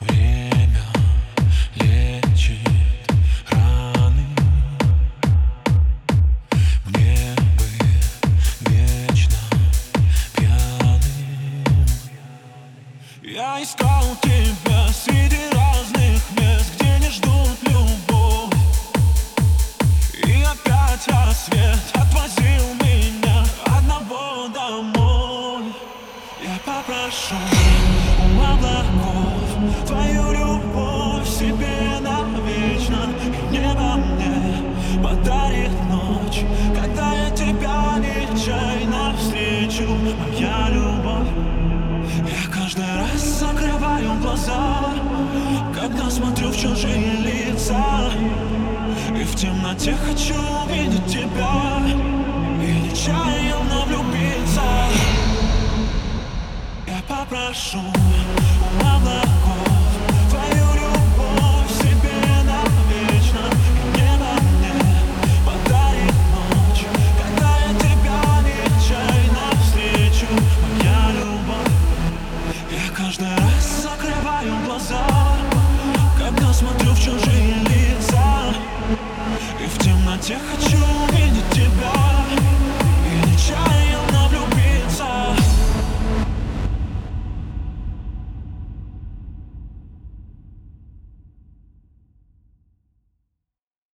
Время лечит раны. Мне бы вечно пьяным Я искал тебя среди разных мест Где не ждут любовь. И опять рассвет отвозил меня Одного домой. Я попрошу у облаков мне подарит ночь Когда я тебя нечаянно встречу Моя любовь. Я каждый раз закрываю глаза Когда смотрю в чужие лица. И в темноте хочу увидеть тебя И нечаянно влюбиться. Я попрошу глаза Когда смотрю в чужие лица. И в темноте хочу увидеть тебя.